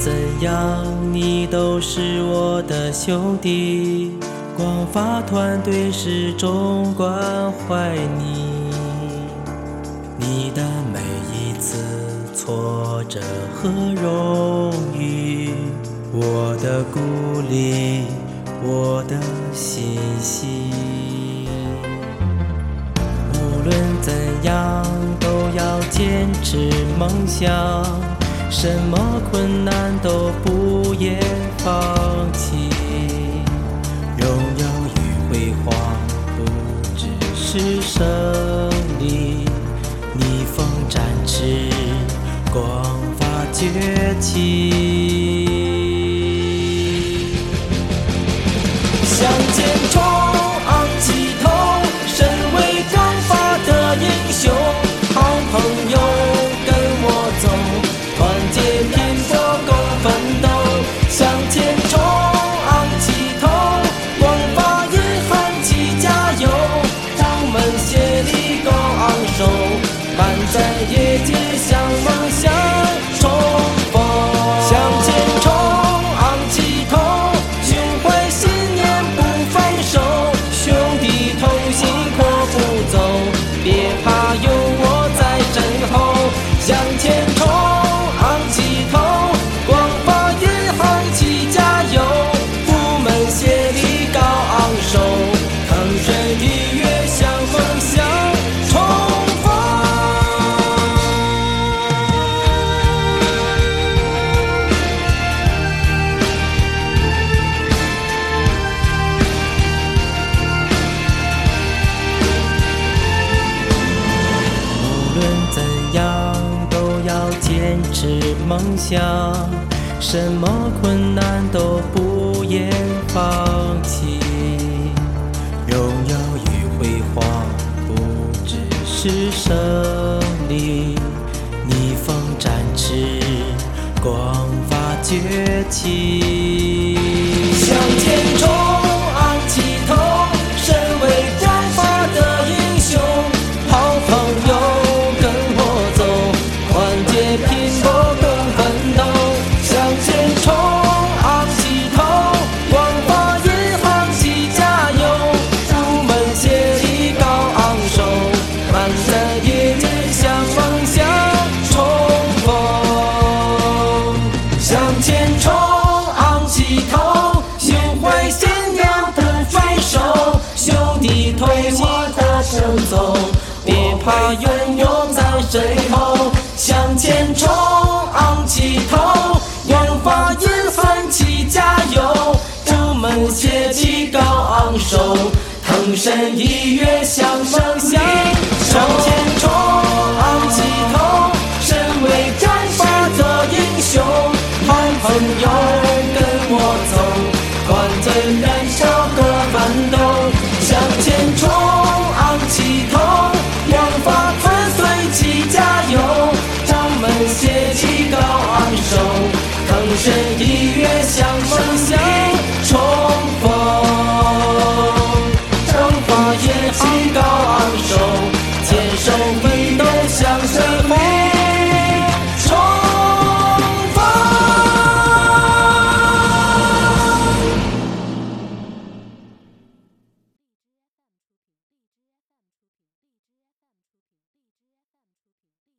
怎样你都是我的兄弟，光发团队始终关怀你。你的每一次挫折和荣誉，我的鼓励，我的信心。无论怎样，都要坚持梦想，什么困难都不言放弃。荣耀与辉煌不只是胜利，逆风展翅，光发崛起。向前冲，是梦想，什么困难都不言放弃。荣耀与辉煌不只是胜利，逆风展翅，光发崛起。向前冲，别怕拥有在身后。向前冲，昂起头，光发银行齐加油，部门协力高昂首，腾身一跃向梦想。向前冲，昂起头，身为战士的英雄，好朋友跟我走，团结燃烧各奋斗。向前冲，谁